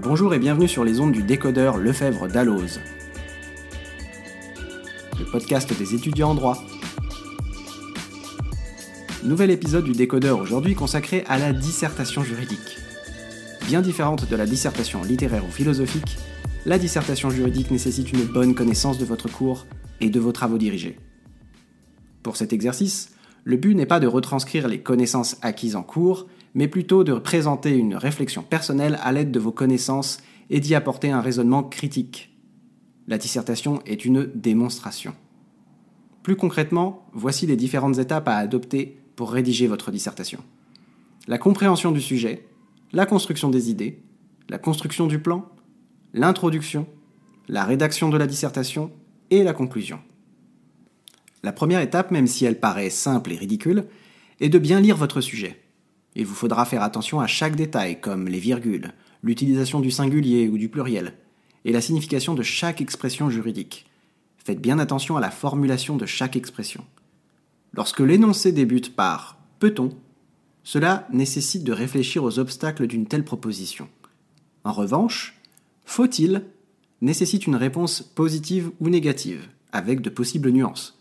Bonjour et bienvenue sur les ondes du décodeur Lefebvre d'Alloz, le podcast des étudiants en droit. Nouvel épisode du décodeur aujourd'hui consacré à la dissertation juridique. Bien différente de la dissertation littéraire ou philosophique, la dissertation juridique nécessite une bonne connaissance de votre cours et de vos travaux dirigés. Pour cet exercice, le but n'est pas de retranscrire les connaissances acquises en cours, mais plutôt de présenter une réflexion personnelle à l'aide de vos connaissances et d'y apporter un raisonnement critique. La dissertation est une démonstration. Plus concrètement, voici les différentes étapes à adopter pour rédiger votre dissertation. La compréhension du sujet, la construction des idées, la construction du plan, l'introduction, la rédaction de la dissertation et la conclusion. La première étape, même si elle paraît simple et ridicule, est de bien lire votre sujet. Il vous faudra faire attention à chaque détail, comme les virgules, l'utilisation du singulier ou du pluriel, et la signification de chaque expression juridique. Faites bien attention à la formulation de chaque expression. Lorsque l'énoncé débute par peut-on, cela nécessite de réfléchir aux obstacles d'une telle proposition. En revanche, faut-il nécessite une réponse positive ou négative, avec de possibles nuances.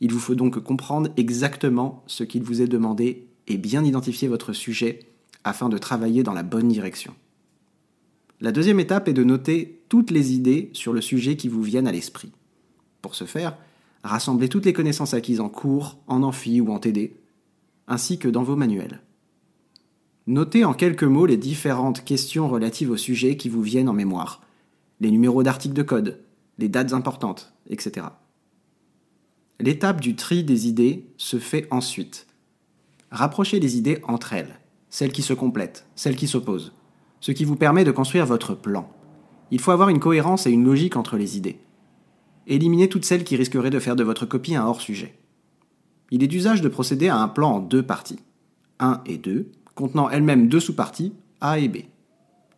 Il vous faut donc comprendre exactement ce qu'il vous est demandé et bien identifier votre sujet afin de travailler dans la bonne direction. La deuxième étape est de noter toutes les idées sur le sujet qui vous viennent à l'esprit. Pour ce faire, rassemblez toutes les connaissances acquises en cours, en amphi ou en TD, ainsi que dans vos manuels. Notez en quelques mots les différentes questions relatives au sujet qui vous viennent en mémoire, les numéros d'articles de code, les dates importantes, etc. L'étape du tri des idées se fait ensuite Rapprochez les idées entre elles, celles qui se complètent, celles qui s'opposent, ce qui vous permet de construire votre plan. Il faut avoir une cohérence et une logique entre les idées. Éliminez toutes celles qui risqueraient de faire de votre copie un hors-sujet. Il est d'usage de procéder à un plan en deux parties, 1 et 2, contenant elles-mêmes deux sous-parties, A et B.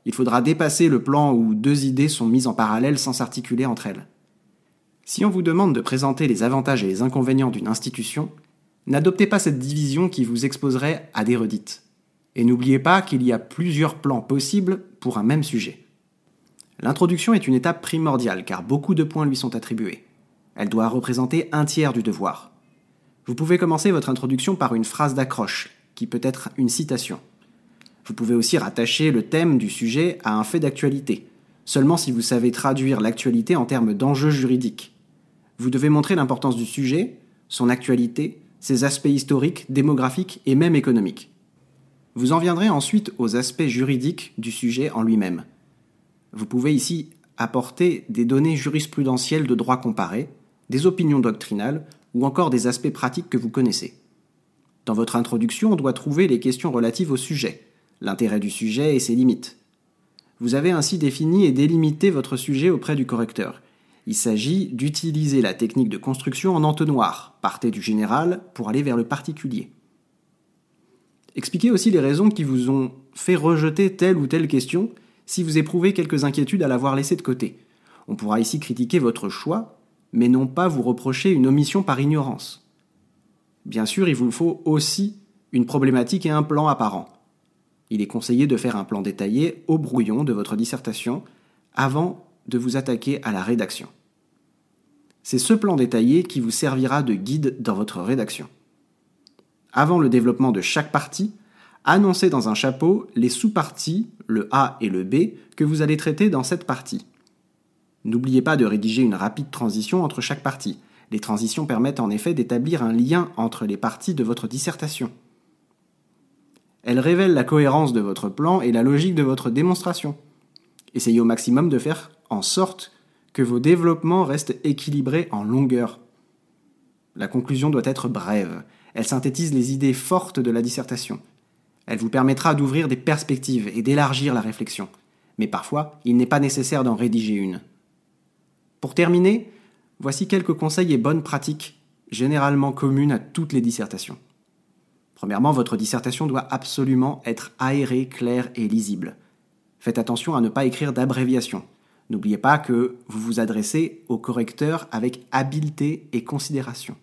Il faudra dépasser le plan où deux idées sont mises en parallèle sans s'articuler entre elles. Si on vous demande de présenter les avantages et les inconvénients d'une institution, N'adoptez pas cette division qui vous exposerait à des redites. Et n'oubliez pas qu'il y a plusieurs plans possibles pour un même sujet. L'introduction est une étape primordiale car beaucoup de points lui sont attribués. Elle doit représenter un tiers du devoir. Vous pouvez commencer votre introduction par une phrase d'accroche, qui peut être une citation. Vous pouvez aussi rattacher le thème du sujet à un fait d'actualité, seulement si vous savez traduire l'actualité en termes d'enjeux juridiques. Vous devez montrer l'importance du sujet, son actualité, ses aspects historiques, démographiques et même économiques. Vous en viendrez ensuite aux aspects juridiques du sujet en lui-même. Vous pouvez ici apporter des données jurisprudentielles de droit comparé, des opinions doctrinales ou encore des aspects pratiques que vous connaissez. Dans votre introduction, on doit trouver les questions relatives au sujet, l'intérêt du sujet et ses limites. Vous avez ainsi défini et délimité votre sujet auprès du correcteur, il s'agit d'utiliser la technique de construction en entonnoir, partez du général pour aller vers le particulier. Expliquez aussi les raisons qui vous ont fait rejeter telle ou telle question si vous éprouvez quelques inquiétudes à l'avoir laissée de côté. On pourra ici critiquer votre choix, mais non pas vous reprocher une omission par ignorance. Bien sûr, il vous faut aussi une problématique et un plan apparent. Il est conseillé de faire un plan détaillé au brouillon de votre dissertation avant de vous attaquer à la rédaction. C'est ce plan détaillé qui vous servira de guide dans votre rédaction. Avant le développement de chaque partie, annoncez dans un chapeau les sous-parties, le A et le B, que vous allez traiter dans cette partie. N'oubliez pas de rédiger une rapide transition entre chaque partie. Les transitions permettent en effet d'établir un lien entre les parties de votre dissertation. Elles révèlent la cohérence de votre plan et la logique de votre démonstration. Essayez au maximum de faire en sorte que vos développements restent équilibrés en longueur. La conclusion doit être brève. Elle synthétise les idées fortes de la dissertation. Elle vous permettra d'ouvrir des perspectives et d'élargir la réflexion. Mais parfois, il n'est pas nécessaire d'en rédiger une. Pour terminer, voici quelques conseils et bonnes pratiques généralement communes à toutes les dissertations. Premièrement, votre dissertation doit absolument être aérée, claire et lisible. Faites attention à ne pas écrire d'abréviations. N'oubliez pas que vous vous adressez au correcteur avec habileté et considération.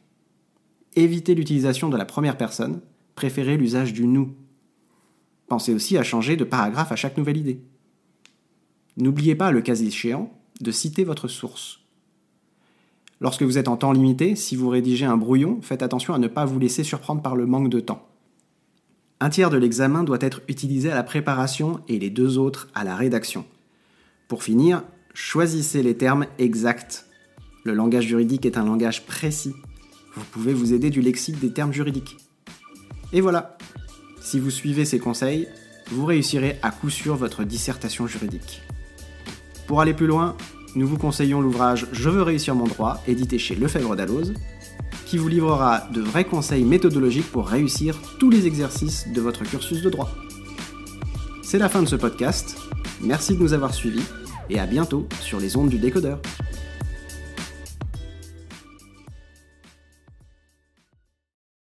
Évitez l'utilisation de la première personne, préférez l'usage du nous. Pensez aussi à changer de paragraphe à chaque nouvelle idée. N'oubliez pas, le cas échéant, de citer votre source. Lorsque vous êtes en temps limité, si vous rédigez un brouillon, faites attention à ne pas vous laisser surprendre par le manque de temps. Un tiers de l'examen doit être utilisé à la préparation et les deux autres à la rédaction. Pour finir, choisissez les termes exacts. Le langage juridique est un langage précis. Vous pouvez vous aider du lexique des termes juridiques. Et voilà. Si vous suivez ces conseils, vous réussirez à coup sûr votre dissertation juridique. Pour aller plus loin, nous vous conseillons l'ouvrage Je veux réussir mon droit, édité chez Lefebvre Dalloz, qui vous livrera de vrais conseils méthodologiques pour réussir tous les exercices de votre cursus de droit. C'est la fin de ce podcast. Merci de nous avoir suivis et à bientôt sur les ondes du décodeur.